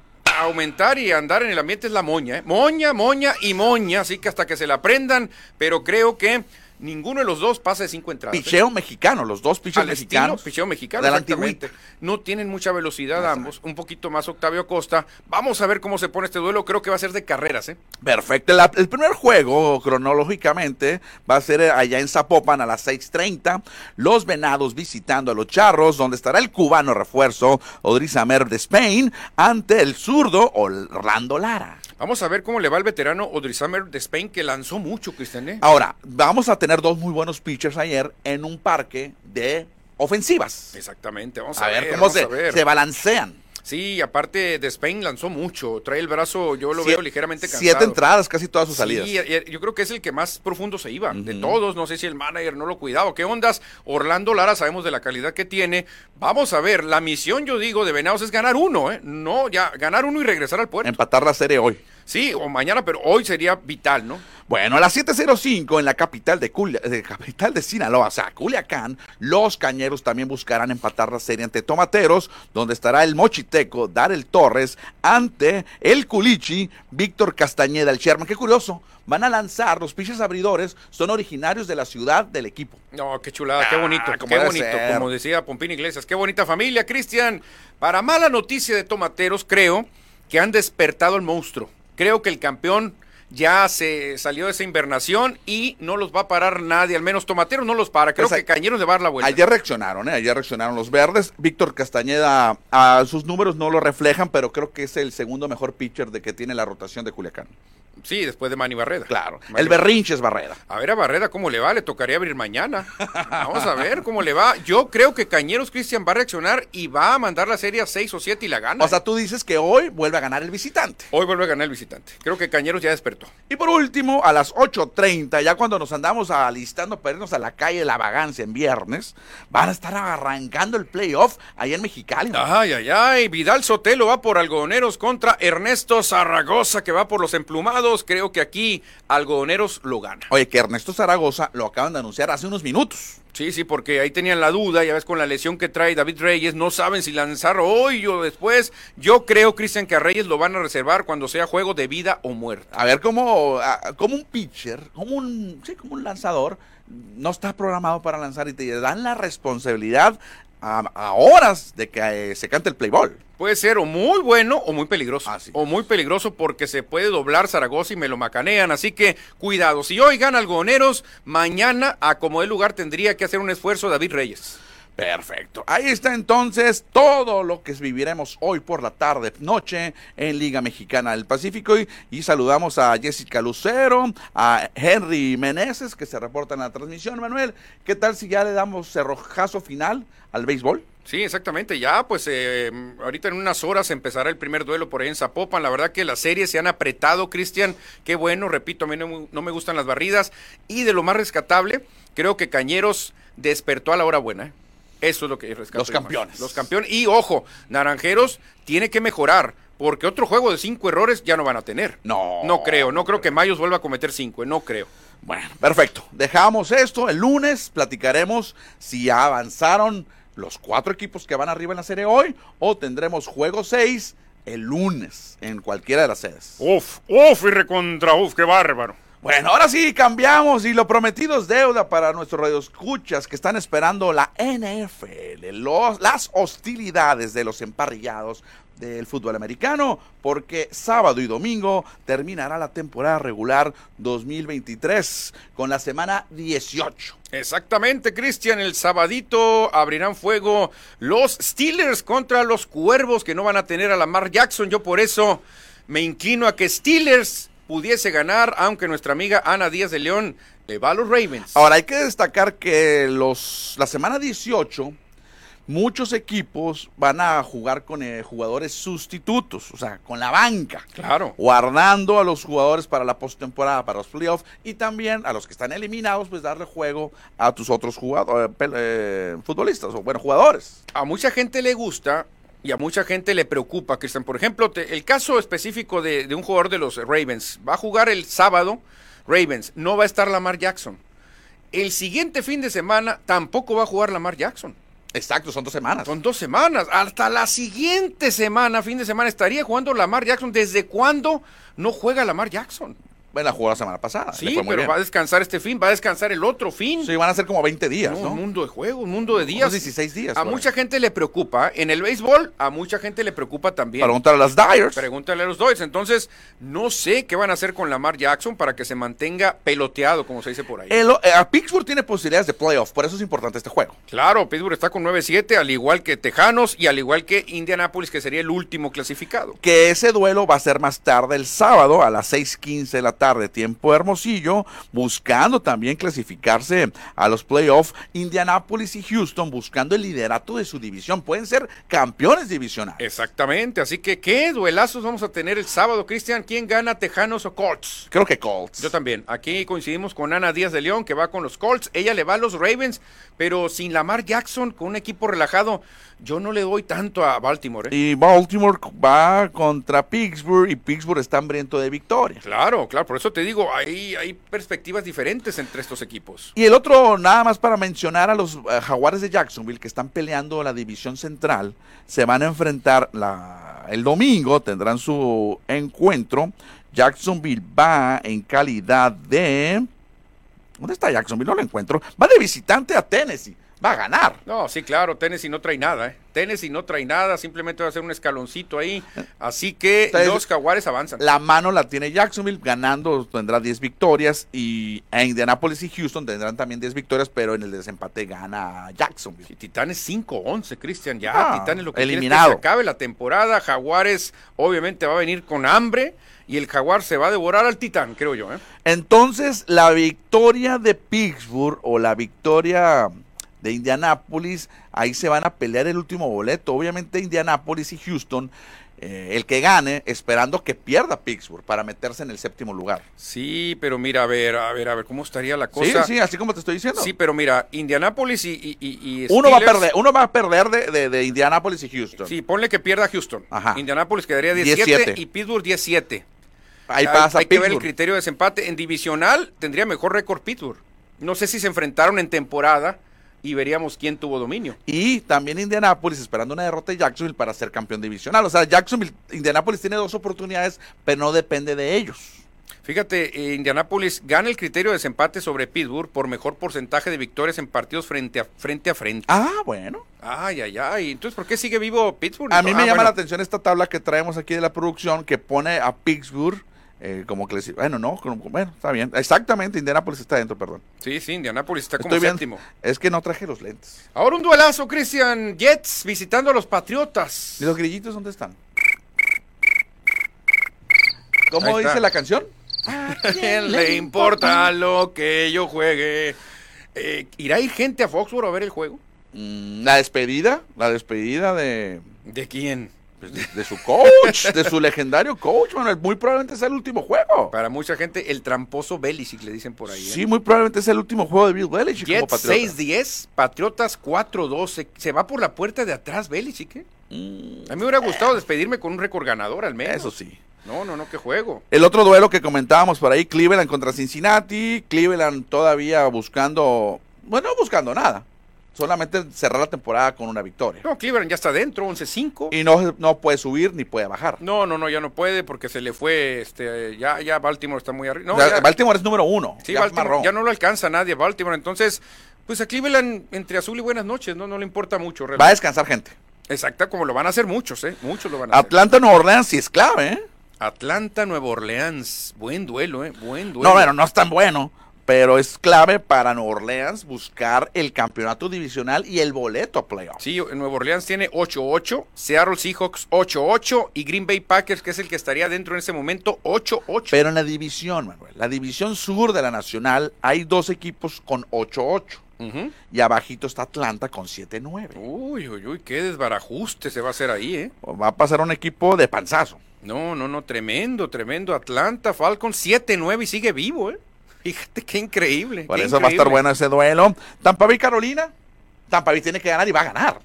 aumentar y andar en el ambiente es la moña. ¿eh? Moña, moña y moña. Así que hasta que se la aprendan. Pero creo que ninguno de los dos pasa de cinco entradas. ¿eh? Picheo mexicano, los dos estilo mexicanos. picheo mexicano, exactamente. No tienen mucha velocidad ambos, un poquito más Octavio Costa. Vamos a ver cómo se pone este duelo, creo que va a ser de carreras, ¿eh? Perfecto. La- el primer juego, cronológicamente, va a ser allá en Zapopan a las 6:30. Los Venados visitando a los Charros, donde estará el cubano refuerzo Odrizamer de Spain ante el zurdo Orlando Lara. Vamos a ver cómo le va al veterano Odrizamer de Spain, que lanzó mucho, Cristian, ¿eh? Ahora, vamos a tener dos muy buenos pitchers ayer en un parque de ofensivas. Exactamente, vamos a, A ver cómo vamos se, a ver. se balancean. Sí, aparte de Spain lanzó mucho, trae el brazo, yo lo veo ligeramente cansado. Siete entradas, casi todas sus salidas. Sí, yo creo que es el que más profundo se iba. De todos, no sé si el manager no lo cuidaba. ¿Qué ondas? Orlando Lara, sabemos de la calidad que tiene. Vamos a ver, la misión, yo digo, de Venados es ganar uno, ¿eh? No, ya, ganar uno y regresar al puerto. Empatar la serie hoy. Sí, o mañana, pero hoy sería vital, ¿no? Bueno, a las 7.05 en la capital de, Culia- de capital de Sinaloa, o sea, Culiacán, los cañeros también buscarán empatar la serie ante Tomateros, donde estará el mochiteco Darel Torres ante el culichi Víctor Castañeda, el Sherman. Qué curioso, van a lanzar, los pitchers abridores son originarios de la ciudad del equipo. No, qué chulada, qué Ah, bonito, qué bonito, ser. como decía Pompín Iglesias, qué bonita familia, Cristian. Para mala noticia de Tomateros, creo que han despertado al monstruo. Creo que el campeón ya se salió de esa invernación y no los va a parar nadie, al menos Tomateros no los para. Creo Pues, que Cañeros le va a dar la vuelta. Ayer reaccionaron, ¿eh? ayer reaccionaron los verdes. Víctor Castañeda, a sus números no lo reflejan, pero creo que es el segundo mejor pitcher de que tiene la rotación de Culiacán. Sí, después de Manny Barreda. Claro, Manny- el berrinche es Barrera. A ver a Barreda cómo le va, le tocaría abrir mañana. Vamos a ver cómo le va. Yo creo que Cañeros Cristian va a reaccionar y va a mandar la serie a 6 o 7 y la gana. O sea, tú dices que hoy vuelve a ganar el visitante. Hoy vuelve a ganar el visitante. Creo que Cañeros ya despertó. Y por último, a las 8.30, ya cuando nos andamos alistando para irnos a la calle de la vagancia en viernes, van a estar arrancando el playoff allá en Mexicali. Ay, ay, ay. Vidal Sotelo va por Algodoneros contra Ernesto Zaragoza, que va por los emplumados. Creo que aquí Algodoneros lo gana. Oye, que Ernesto Zaragoza lo acaban de anunciar hace unos minutos. Sí, sí, porque ahí tenían la duda, ya ves con la lesión que trae David Reyes, no saben si lanzar hoy o después. Yo creo, Cristian, que a Reyes lo van a reservar cuando sea juego de vida o muerte. A ver cómo, a- como un pitcher, como un, sí, como un lanzador, no está programado para lanzar y te dan la responsabilidad a, a horas de que eh, se cante el play ball. Puede ser o muy bueno o muy peligroso. Ah, sí. O muy peligroso porque se puede doblar Zaragoza y me lo macanean. Así que cuidado. Si hoy gana Algodoneros, mañana a como de lugar tendría que hacer un esfuerzo David Reyes. Perfecto. Ahí está entonces todo lo que viviremos hoy por la tarde, noche en Liga Mexicana del Pacífico. Y, saludamos a Jessica Lucero, a Henry Meneses, que se reporta en la transmisión. Manuel, ¿qué tal si ya le damos cerrojazo final al béisbol? Sí, exactamente. Ya, pues eh, ahorita en unas horas empezará el primer duelo por ahí en Zapopan. La verdad que las series se han apretado, Cristian. Qué bueno, repito, a mí no, no me gustan las barridas. Y de lo más rescatable, creo que Cañeros despertó a la hora buena. ¿eh? Eso es lo que rescato. Los más. campeones. Los campeones. Y ojo, Naranjeros tiene que mejorar. Porque otro juego de cinco errores ya no van a tener. No. No creo, no creo que Mayos vuelva a cometer cinco, eh, no creo. Bueno, perfecto. Dejamos esto. El lunes platicaremos si ya avanzaron los cuatro equipos que van arriba en la serie hoy o tendremos juego 6 el lunes en cualquiera de las sedes. Uf, uf y recontra uf, qué bárbaro. Bueno, ahora sí cambiamos y lo prometido es deuda para nuestros radioescuchas que están esperando la NFL, las hostilidades de los emparrillados del fútbol americano, porque sábado y domingo terminará la temporada regular 2023 con la semana 18. Exactamente, Cristian. El sabadito abrirán fuego los Steelers contra los Cuervos que no van a tener a Lamar Jackson. Yo por eso me inclino a que Steelers pudiese ganar, aunque nuestra amiga Ana Díaz de León le va a los Ravens. Ahora hay que destacar que los la semana 18 muchos equipos van a jugar con eh, jugadores sustitutos, o sea, con la banca. Claro. Guardando a los jugadores para la postemporada, para los playoffs y también a los que están eliminados, pues darle juego a tus otros jugadores, eh, futbolistas o bueno, jugadores. A mucha gente le gusta y a mucha gente le preocupa, Cristian. Por ejemplo, te- el caso específico de, de un jugador de los Ravens. Va a jugar el sábado, Ravens. No va a estar Lamar Jackson. El siguiente fin de semana tampoco va a jugar Lamar Jackson. Exacto, son dos semanas. Son dos semanas. Hasta la siguiente semana, fin de semana, estaría jugando Lamar Jackson. ¿Desde cuándo no juega Lamar Jackson? Bueno, jugó la semana pasada. Sí, pero bien. va a descansar este fin, va a descansar el otro fin. Sí, van a ser como 20 días, No, ¿no? Un mundo de juego, un mundo de Unos días. 16 días. A mucha gente le preocupa. En el béisbol, a mucha gente le preocupa también. Preguntar a las Dyers. Pregúntale a los Dodgers. Entonces, no sé qué van a hacer con Lamar Jackson para que se mantenga peloteado, como se dice por ahí. El- eh, a Pittsburgh tiene posibilidades de playoff, por eso es importante este juego. Claro, Pittsburgh está con 9-7, al igual que Tejanos y al igual que Indianapolis, que sería el último clasificado. Que ese duelo va a ser más tarde el sábado a las 6:15 de la tarde, tiempo de Hermosillo, buscando también clasificarse a los playoffs. Indianapolis y Houston buscando el liderato de su división. Pueden ser campeones divisionales. Exactamente, así que ¿qué duelazos vamos a tener el sábado, Cristian? ¿Quién gana, Tejanos o Colts? Creo que Colts. Yo también. Aquí coincidimos con Ana Díaz de León, que va con los Colts. Ella le va a los Ravens, pero sin Lamar Jackson, con un equipo relajado, yo no le doy tanto a Baltimore. ¿eh? Y Baltimore va contra Pittsburgh y Pittsburgh está hambriento de victoria. Claro, claro, por eso te digo, hay, hay perspectivas diferentes entre estos equipos. Y el otro, nada más para mencionar a los eh, Jaguares de Jacksonville que están peleando la división central, se van a enfrentar el domingo, tendrán su encuentro. Jacksonville va en calidad de... ¿Dónde está Jacksonville? No lo encuentro. Va de visitante a Tennessee. Va a ganar. No, sí, claro, Tennessee no trae nada, ¿eh? Tennessee no trae nada, simplemente va a ser un escaloncito ahí. Así que Entonces, los jaguares avanzan. La mano la tiene Jacksonville, ganando tendrá 10 victorias y Indianapolis y Houston tendrán también 10 victorias, pero en el desempate gana Jacksonville. Y Titanes 5-11, Cristian, ya. Ah, Titanes lo que quiere es que eliminado. se acabe la temporada. Jaguares obviamente va a venir con hambre y el Jaguar se va a devorar al Titán, creo yo, ¿eh? Entonces, la victoria de Pittsburgh o la victoria de Indianapolis, ahí se van a pelear el último boleto. Obviamente Indianapolis y Houston, eh, el que gane, esperando que pierda Pittsburgh para meterse en el séptimo lugar. Sí, pero mira, a ver, a ver, a ver, ¿cómo estaría la Sí, cosa? sí, así como te estoy diciendo. Sí, pero mira, Indianapolis y, y, y- y uno va a perder, uno va a perder de, de- de Indianapolis y Houston. Sí, ponle que pierda Houston. Ajá. Indianapolis quedaría 17 17. y Pittsburgh 17. Ahí hay, pasa hay que ver el criterio de desempate. En divisional tendría mejor récord Pittsburgh. No sé si se enfrentaron en temporada y veríamos quién tuvo dominio. Y también Indianapolis esperando una derrota de Jacksonville para ser campeón divisional. O sea, Jacksonville, Indianapolis tiene dos oportunidades, pero no depende de ellos. Fíjate, eh, Indianapolis gana el criterio de desempate sobre Pittsburgh por mejor porcentaje de victorias en partidos frente a frente. A frente. Ah, bueno. Ay, ay, ay. Entonces, ¿por qué sigue vivo Pittsburgh? A mí me Ah, llama bueno. la atención esta tabla que traemos aquí de la producción que pone a Pittsburgh eh, como que bueno, no, como- bueno, está bien. Exactamente, Indianapolis está dentro, perdón. Sí, sí, Indianapolis está como Estoy séptimo. Es que no traje los lentes. Ahora un duelazo, Christian. Jets visitando a los Patriotas. ¿Y los grillitos dónde están? ¿Cómo Ahí está. dice la canción? ¿A quién le importa lo que yo juegue? Eh, ¿Irá a ir gente a Foxborough a ver el juego? Mm, la despedida, la despedida de, ¿De quién? Pues, de, de su coach, de su legendario coach, Manuel. Muy probablemente sea el último juego. Para mucha gente, el tramposo Belichick, le dicen por ahí. ¿eh? Sí, muy probablemente sea el último juego de Bill Belichick como Jets patriota. 6-10, Patriotas 4-2. Se, se va por la puerta de atrás Belichick, ¿eh? Mm, A mí me hubiera gustado despedirme con un récord ganador al menos. Eso sí. No, no, no, qué juego. El otro duelo que comentábamos por ahí, Cleveland contra Cincinnati. Cleveland todavía buscando, bueno, no buscando nada. Solamente cerrar la temporada con una victoria. No, Cleveland ya está dentro, 11-5. Y no, no puede subir ni puede bajar. No, no, no, ya no puede porque se le fue, este, ya, ya Baltimore está muy arriba. No, O sea, ya- Baltimore es número uno. Sí, ya Baltimore, ya no lo alcanza nadie Baltimore. Entonces, pues a Cleveland, entre azul y buenas noches, no, no le importa mucho. Va a realmente. descansar gente. Exacta, como lo van a hacer muchos, ¿eh? Muchos lo van a hacer. Atlanta, Nueva Orleans sí es clave, ¿eh? Atlanta, Nueva Orleans. Buen duelo, ¿eh? Buen duelo. No, bueno, no es tan bueno. Pero es clave para Nueva Orleans buscar el campeonato divisional y el boleto a playoff. Sí, Nueva Orleans tiene 8-8, Seattle Seahawks 8-8 y Green Bay Packers, que es el que estaría dentro en ese momento, 8-8. Pero en la división, Manuel, la división sur de la Nacional, hay dos equipos con 8-8. Ujú. Y abajito está Atlanta con 7-9. Uy, uy, uy, qué desbarajuste se va a hacer ahí, ¿eh? Va a pasar un equipo de panzazo. No, no, no, tremendo, tremendo. Atlanta, Falcon 7-9 y sigue vivo, ¿eh? Fíjate qué increíble. Por qué eso va a estar bueno ese duelo. Tampa Bay Carolina. Tampa Bay tiene que ganar y va a ganar.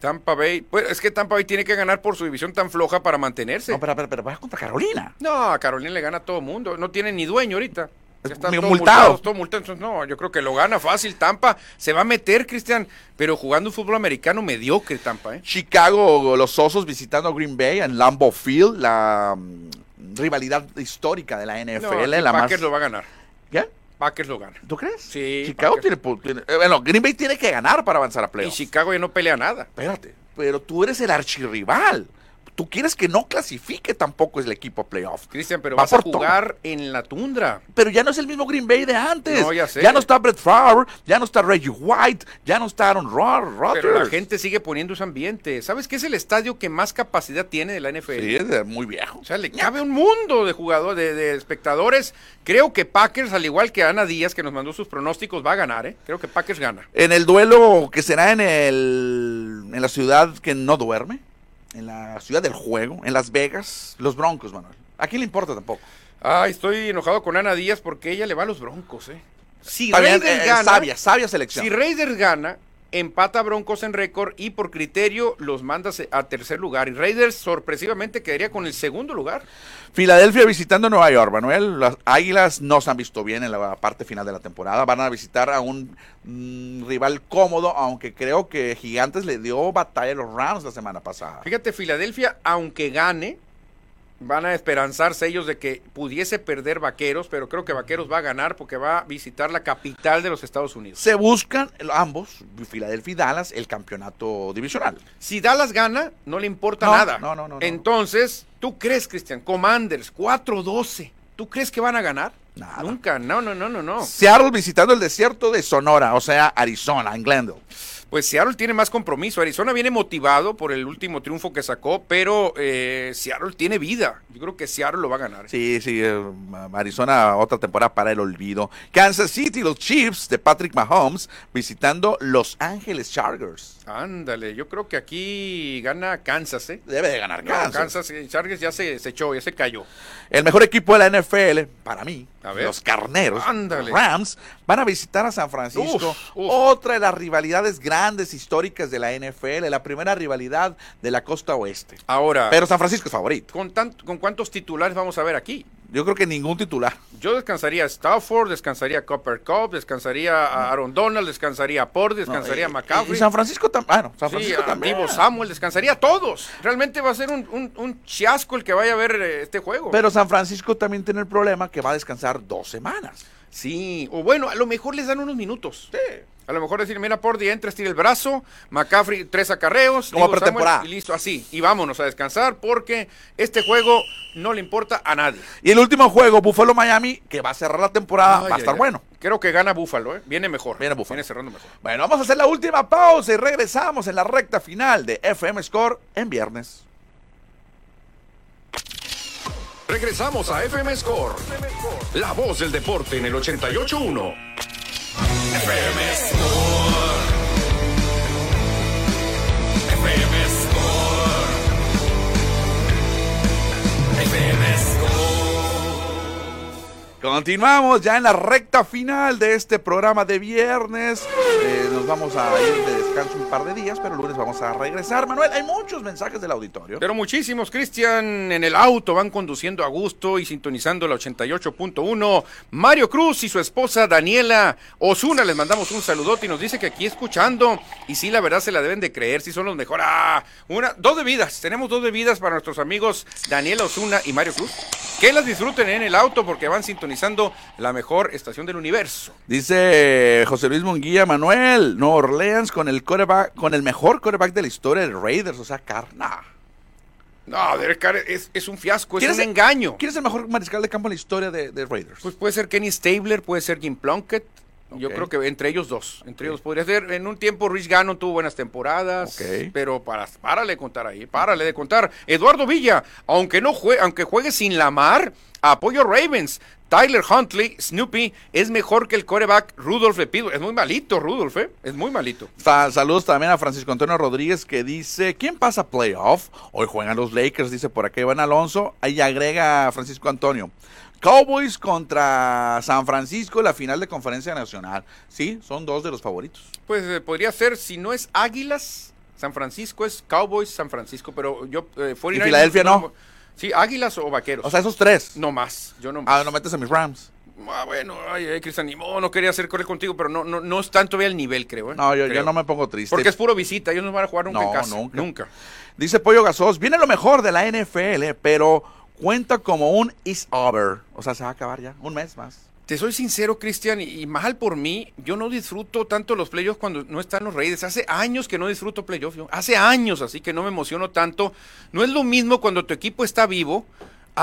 Tampa Bay, pues es que Tampa Bay tiene que ganar por su división tan floja para mantenerse. No, pero, pero, pero va contra Carolina. No, a Carolina le gana a todo mundo. No tiene ni dueño ahorita. Ya están todos multado. multados, todos multados. Entonces, no, yo creo que lo gana fácil. Tampa se va a meter, Cristian, pero jugando un fútbol americano mediocre, Tampa, ¿eh? Chicago, los Osos visitando Green Bay en Lambeau Field, la mm, rivalidad histórica de la NFL. No, la más... Packers lo va a ganar. ¿Qué? Packers lo gana. ¿Tú crees? Sí, Chicago tiene, tiene- eh, Bueno, Green Bay tiene que ganar para avanzar a Y playoffs. Chicago ya no pelea nada. Espérate, pero tú eres el archirrival. Tú quieres que no clasifique tampoco es el equipo a playoff. Cristian, pero Va vas a todo. jugar en la tundra. Pero ya no es el mismo Green Bay de antes. No, ya sé. no está Brett Favre, ya no está Reggie White, ya no está Aaron Rod- Rodgers. Pero la gente sigue poniendo ese ambiente. ¿Sabes qué es el estadio que más capacidad tiene de la NFL? Sí, es muy viejo. O sea, le cabe un mundo de jugadores, de, de espectadores. Creo que Packers, al igual que Ana Díaz, que nos mandó sus pronósticos, va a ganar, ¿eh? Creo que Packers gana. En el duelo que será en, el, en la ciudad que no duerme, en la ciudad del juego, en Las Vegas, los Broncos, Manuel. ¿A quién le importa tampoco? Ay, estoy enojado con Ana Díaz porque ella le va a los Broncos, ¿eh? Si Raiders eh, gana, sabia, sabia selección. si Raiders gana, empata a Broncos en récord y por criterio los manda a tercer lugar. Y Raiders sorpresivamente quedaría con el segundo lugar. Filadelfia visitando Nueva York, Manuel. Las Águilas no se han visto bien en la parte final de la temporada. Van a visitar a un mm, rival cómodo, aunque creo que Gigantes le dio batalla a los Rams la semana pasada. Fíjate, Filadelfia, aunque gane, van a esperanzarse ellos de que pudiese perder Vaqueros, pero creo que Vaqueros va a ganar porque va a visitar la capital de los Estados Unidos. Se buscan ambos, Filadelfia y Dallas, el campeonato divisional. Si Dallas gana, no le importa No, nada. no, no, no, no. Entonces, ¿tú crees, Cristian? Commanders, 4-12. ¿Tú crees que van a ganar? Nada. Nunca, no, no, no, no, no. Seattle visitando el desierto de Sonora, o sea, Arizona, en Glendale. Pues Seattle tiene más compromiso. Arizona viene motivado por el último triunfo que sacó, pero eh, Seattle tiene vida. Yo creo que Seattle lo va a ganar. Sí, sí, eh, Arizona otra temporada para el olvido. Kansas City, los Chiefs de Patrick Mahomes visitando Los Ángeles Chargers. Ándale, yo creo que aquí gana Kansas, ¿eh? Debe de ganar No, Kansas. Kansas, eh, Chargers ya se, se echó, ya se cayó. El mejor equipo de la NFL, para mí, A ver. los Carneros, Ándale. Rams, van a visitar a San Francisco. Uf, uf. Otra de las rivalidades grandes históricas de la NFL, la primera rivalidad de la costa oeste. Ahora, Pero San Francisco es favorito. ¿con, ¿con cuántos titulares vamos a ver aquí? Yo creo que ningún titular. Yo descansaría a Stafford, descansaría a Copper Cup, descansaría a Aaron Donald, descansaría a Port, descansaría a No, y- McCaffrey. Y San Francisco también. Bueno, San Sí, Francisco a también. Divo Samuel, descansaría a todos. Realmente va a ser un, un, un chiasco el que vaya a ver eh, este juego. Pero San Francisco también tiene el problema que va a descansar dos semanas. sí, o bueno, a lo mejor les dan unos minutos. A lo mejor decir, mira, por día entra, estira el brazo, McCaffrey, tres acarreos, Como pretemporada. y listo, así. Y vámonos a descansar porque este juego no le importa a nadie. Y el último juego, Buffalo Miami, que va a cerrar la temporada, Ay, va a estar ay. bueno. Creo que gana Búfalo, ¿eh? Viene mejor. Viene Buffalo. Viene cerrando mejor. Bueno, vamos a hacer la última pausa y regresamos en la recta final de FM Score en viernes. Regresamos a FM Score. La voz del deporte en el 88.1. FM Score. FM Score. FM Score. Continuamos ya en la recta final de este programa de viernes. Eh, nos vamos a ir de descanso un par de días, pero el lunes vamos a regresar. Manuel, hay muchos mensajes del auditorio. Pero muchísimos, Cristian, en el auto van conduciendo a gusto y sintonizando la 88.1. Mario Cruz y su esposa Daniela Osuna, les mandamos un saludote y nos dice que aquí escuchando. Y sí, la verdad se la deben de creer, si son los mejores. Ah, una, dos bebidas, tenemos dos bebidas para nuestros amigos Daniela Osuna y Mario Cruz. Que las disfruten en el auto porque van sintonizando la mejor estación del universo. Dice José Luis Munguía, Manuel, Nueva Orleans con el con el mejor quarterback de la historia del Raiders, o sea, Carna. No, Derek Carr es, es un fiasco, es ¿Quién un el- engaño. ¿Quién es el mejor mariscal de campo en la historia de, de Raiders? Pues puede ser Kenny Stabler, puede ser Jim Plunkett. Yo creo que entre ellos dos, entre ellos podría ser. En un tiempo Rich Gannon tuvo buenas temporadas, pero para, párale de contar ahí, párale de contar. Eduardo Villa, aunque no juegue, aunque juegue sin la mar, apoyo Ravens. Tyler Huntley, Snoopy, es mejor que el coreback Rudolph de Pittsburgh. Es muy malito, Rudolph, ¿eh? Es muy malito. Sa- saludos también a Francisco Antonio Rodríguez que dice, ¿quién pasa playoff? Hoy juegan los Lakers, dice por acá Iván Alonso. Ahí agrega Francisco Antonio. Cowboys contra San Francisco, la final de conferencia nacional. Sí, son dos de los favoritos. Pues eh, podría ser, si no es Águilas, San Francisco es Cowboys, San Francisco, pero yo... Eh, 49ers Filadelfia no? Sí, Águilas o Vaqueros. O sea, esos tres. no más, yo no más. Ah, no metes a mis Rams. Ah, bueno, ay, ay, Cristian, ni modo, no quería hacer correr contigo, pero no, no, no están todavía al nivel, creo. ¿eh? No, yo, no me pongo triste. Porque es puro visita, ellos no van a jugar nunca No, en casa. nunca. Nunca. Dice Pollo Gasos, viene lo mejor de la NFL, pero cuenta como un is over. O sea, se va a acabar ya, un mes más. Te soy sincero, Cristian, y, mal por mí, yo no disfruto tanto los playoffs cuando no están los Raiders. Hace años que no disfruto playoffs, yo. hace años, así que no me emociono tanto. No es lo mismo cuando tu equipo está vivo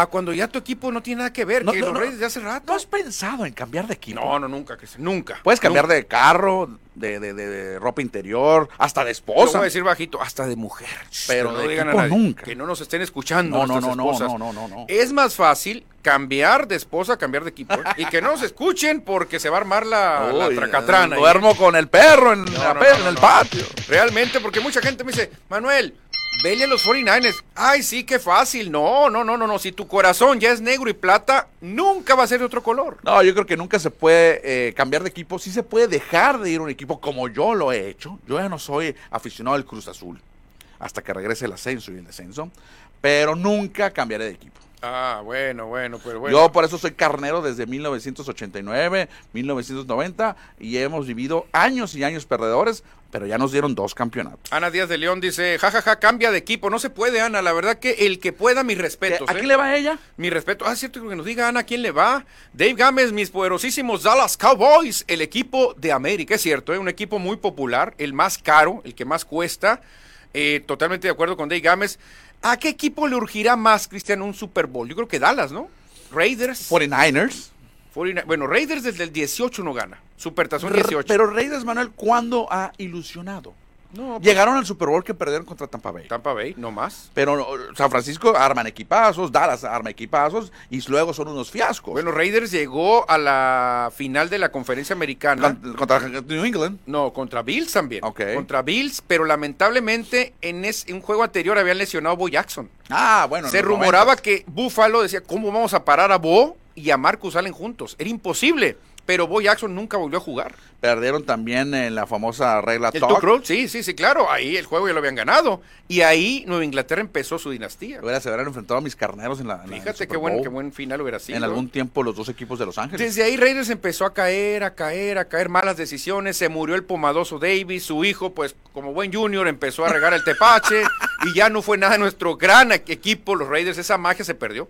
a cuando ya tu equipo no tiene nada que ver, No, que no, los. Raiders de hace rato. ¿No has pensado en cambiar de equipo? No, no, nunca, Cristian, nunca. Puedes cambiar Nunca. de carro, de, de- de- de ropa interior, hasta de Lo esposa. voy a decir bajito, hasta de mujer. Pero Que no de digan a equipo nadie, nunca. Que no nos estén escuchando. No, no, no, no, esposas. no, no, no, no. Es más fácil cambiar de esposa, cambiar de equipo. ¿eh? Y que no nos escuchen porque se va a armar la, tracatrana. ¿eh? Duermo con el perro en, la el patio. Realmente, porque mucha gente me dice, Manuel, vele a los 49ers. Ay, sí, qué fácil. No, no, no, no, no. Si tu corazón ya es negro y plata, nunca va a ser de otro color. No, yo creo que nunca se puede eh, cambiar de equipo. Sí se puede dejar de ir a un equipo como yo lo he hecho. Yo ya no soy aficionado al Cruz Azul hasta que regrese el ascenso y el descenso. Pero nunca cambiaré de equipo. Ah, bueno, bueno, pero bueno. Yo por eso soy carnero desde 1989, 1990 y hemos vivido años y años perdedores, pero ya nos dieron dos campeonatos. Ana Díaz de León dice, jajaja, cambia de equipo. No se puede, Ana. La verdad que el que pueda, mis respetos. ¿A ¿eh? quién le va a ella? Mi respeto. Ah, es cierto que nos diga Ana quién le va. Dave Gámez, mis poderosísimos Dallas Cowboys, el equipo de América. Es cierto, ¿eh? un equipo muy popular, el más caro, el que más cuesta. Eh, totalmente de acuerdo con Dave Gámez. ¿A qué equipo le urgirá más, Cristian, un Super Bowl? Yo creo que Dallas, ¿no? Raiders. 49ers. 49 Bueno, Raiders desde el 18 no gana. Supertazón R- 18. Pero Raiders Manuel, ¿cuándo ha ilusionado? No, pues, Llegaron al Super Bowl que perdieron contra Tampa Bay. Tampa Bay, no más. Pero no, San Francisco arman equipazos, Dallas arma equipazos y luego son unos fiascos. Bueno, Raiders llegó a la final de la conferencia americana. Con- contra New England. No, contra Bills también. Ok. Contra Bills, pero lamentablemente en es- un juego anterior habían lesionado a Bo Jackson. Ah, bueno. en Se rumoraba 90s. que Buffalo decía, ¿cómo vamos a parar a Bo y a Marcus Allen juntos? Era imposible, pero Bo Jackson nunca volvió a jugar. Perdieron también en la famosa regla El talk. Sí, sí, sí, claro, ahí el juego ya lo habían ganado. Y ahí Nueva Inglaterra empezó su dinastía. Hubiera- Se hubieran enfrentado a mis carneros en la. en la- Fíjate Super qué buen, qué buen final hubiera sido. En algún tiempo los dos equipos de Los Ángeles. Desde ahí Raiders empezó a caer, a caer, a caer malas decisiones. Se murió el pomadoso Davis, su hijo, pues como buen junior, empezó a regar el tepache y ya no fue nada nuestro gran equipo, los Raiders. Esa magia se perdió.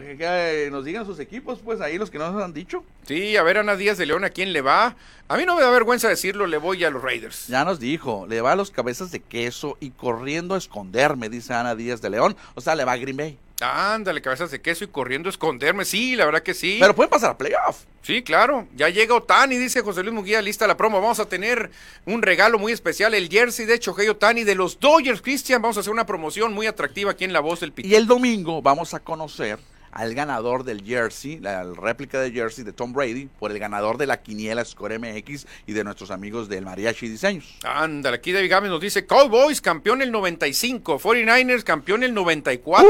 Que, que nos digan sus equipos, pues ahí los que nos han dicho. Sí, a ver, Ana Díaz de León, ¿a quién le va? A mí no me da vergüenza decirlo, le voy a los Raiders. Ya nos dijo, le va a los cabezas de queso y corriendo a esconderme, dice Ana Díaz de León. O sea, le va a Green Bay. Ándale, cabezas de queso y corriendo a esconderme. Sí, la verdad que sí. Pero pueden pasar a playoff. Sí, claro. Ya llega Otani, dice José Luis Muguía, lista la promo. Vamos a tener un regalo muy especial, el jersey de Chohei Otani de los Dodgers, Cristian. Vamos a hacer una promoción muy atractiva aquí en La Voz del Pito. Y el domingo vamos a conocer al ganador del jersey, la réplica de jersey de Tom Brady, por el ganador de la quiniela Score MX y de nuestros amigos del Mariachi Diseños. Ándale, aquí David Gámez nos dice Cowboys campeón el 95, 49ers campeón el 94,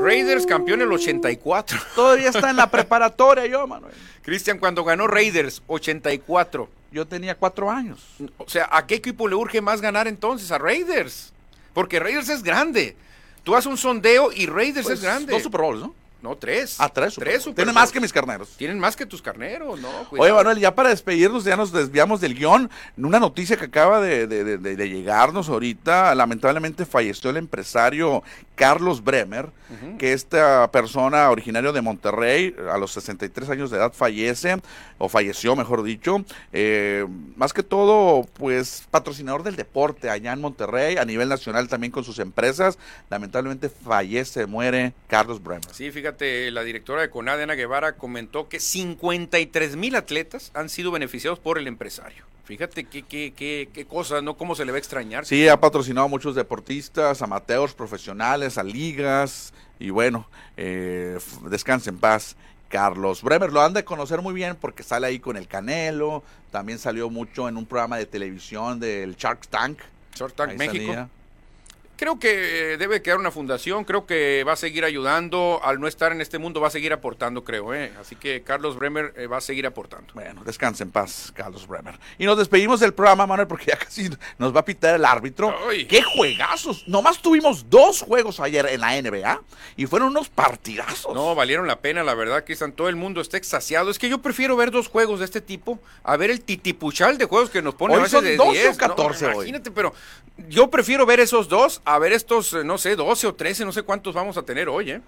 Raiders campeón el 84. Todavía está en la preparatoria yo, Manuel. Cristian, cuando ganó Raiders, 84. Yo tenía cuatro años. O sea, ¿a qué equipo le urge más ganar entonces? A Raiders. Porque Raiders es grande. Tú haces un sondeo y Raiders Pues, es grande. Dos Super Bowls, ¿no? No, tres. Ah, tres. Tres Super Bowl. Super Tienen más que mis carneros. Tienen más que tus carneros, ¿no? Oye. Manuel, ya para despedirnos, ya nos desviamos del guion. Una noticia que acaba de, de- de- de- de llegarnos ahorita, lamentablemente falleció el empresario Carlos Bremer, que esta persona originario de Monterrey, a los 63 años de edad fallece, o falleció, mejor dicho. Eh, más que todo, pues patrocinador del deporte allá en Monterrey, a nivel nacional también con sus empresas. Lamentablemente fallece, muere Carlos Bremer. Sí, fíjate, la directora de CONADE, Ana Guevara, comentó que 53 mil atletas han sido beneficiados por el empresario. Fíjate qué, qué, qué, qué cosa, ¿no? ¿Cómo se le va a extrañar? Sí, ha patrocinado a muchos deportistas, amateurs, profesionales, a ligas y bueno, eh, descanse en paz. Carlos Bremer lo han de conocer muy bien porque sale ahí con el Canelo, también salió mucho en un programa de televisión del Shark Tank. Short Tank Ahí México. salía. Creo que eh, debe quedar una fundación, creo que va a seguir ayudando, al no estar en este mundo va a seguir aportando, creo, ¿eh? Así que Carlos Bremer eh, va a seguir aportando. Bueno, descanse en paz, Carlos Bremer. Y nos despedimos del programa, Manuel, porque ya casi nos va a pitar el árbitro. Ay. ¡Qué juegazos! Nomás tuvimos dos juegos ayer en la NBA y fueron unos partidazos. No, valieron la pena, la verdad, Cristian. Todo el mundo está extasiado. Es que yo prefiero ver dos juegos de este tipo a ver el titipuchal de juegos que nos pone Hoy a veces son de 12 o 10. 14 hoy. Imagínate, pero yo prefiero ver esos dos a ver estos, eh, no sé, 12 o 13, no sé cuántos vamos a tener hoy, ¿eh?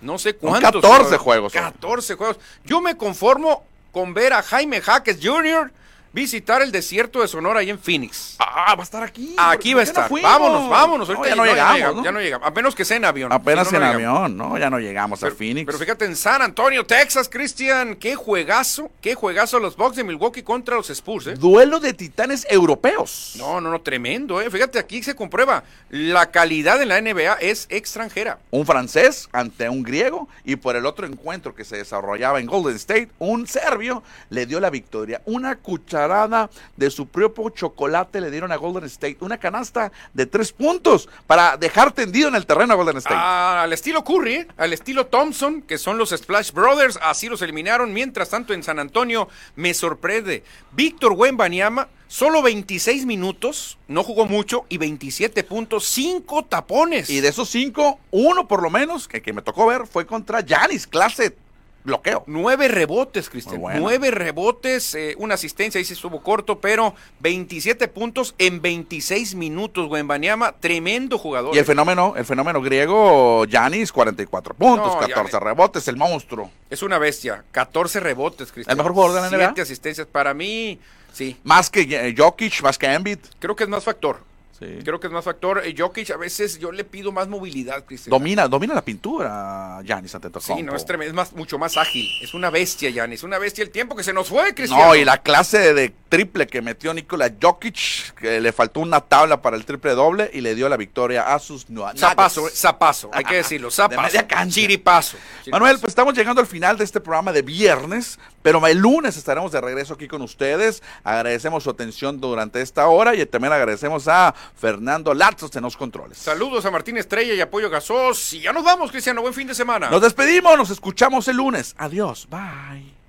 No sé cuántos. 14 pero- juegos hoy. 14 juegos. Yo me conformo con ver a Jaime Jaques Jr. visitar el desierto de Sonora ahí en Phoenix. Ah, va a estar aquí. Aquí va a ¿Por qué no estar. vámonos, vámonos. No, Ahorita ya no llegamos, llegamos, ¿no? ya no llegamos. A menos que sea en avión. Apenas Si en avión, ¿no? Ya no llegamos a Phoenix. pero fíjate, en San Antonio, Texas, Cristian, qué juegazo, qué juegazo los Bucks de Milwaukee contra los Spurs, ¿eh? Duelo de titanes europeos. No, no, no, tremendo, ¿eh? Fíjate, aquí se comprueba, la calidad en la NBA es extranjera. Un francés ante un griego y por el otro encuentro que se desarrollaba en Golden State, un serbio le dio la victoria. Una cucharada de su propio chocolate le dieron a Golden State. Una canasta de tres puntos para dejar tendido en el terreno a Golden State. Ah, al estilo Curry, ¿eh? al estilo Thompson, que son los Splash Brothers, así los eliminaron. Mientras tanto, en San Antonio me sorprende. Víctor Wembanyama, solo 26 minutos, no jugó mucho, y 27 puntos, 5 tapones. Y de esos cinco, uno por lo menos, que, que me tocó ver, fue contra Yanis, clase bloqueo. Nueve rebotes, Cristian. Bueno. Nueve rebotes, eh, una asistencia, ahí se estuvo corto, pero 27 puntos en 26 minutos, Wembanyama, tremendo jugador. Y el fenómeno, el fenómeno griego, Yanis, 44 puntos, No, 14 Giannis. rebotes, el monstruo. Es una bestia. 14 rebotes, Cristian. ¿El mejor jugador de la NBA? Siete asistencias. Para mí, sí. Más que eh, Jokic, más que Embiid. Creo que es más factor. Sí. Creo que es más factor. Eh, Jokic, a veces yo le pido más movilidad, Cristian. Domina, domina la pintura, Yanis Antetokounmpo. Sí, no, es, tremendo, es más, mucho más ágil. Es una bestia, Yanis. Una bestia el tiempo que se nos fue, Cristian. No, y la clase de triple que metió Nikola Jokic, que le faltó una tabla para el triple doble y le dio la victoria a sus. Zapazo, eh, zapazo, hay que decirlo. Zapazo. media cancha. Chiripazo. Manuel, Chiripazo. pues estamos llegando al final de este programa de viernes, pero el lunes estaremos de regreso aquí con ustedes. Agradecemos su atención durante esta hora y también agradecemos a Fernando Latzos en los controles. Saludos a Martín Estrella y Apoyo Gasos. Y ya nos vamos, Cristiano. Buen fin de semana. Nos despedimos, nos escuchamos el lunes. Adiós, bye.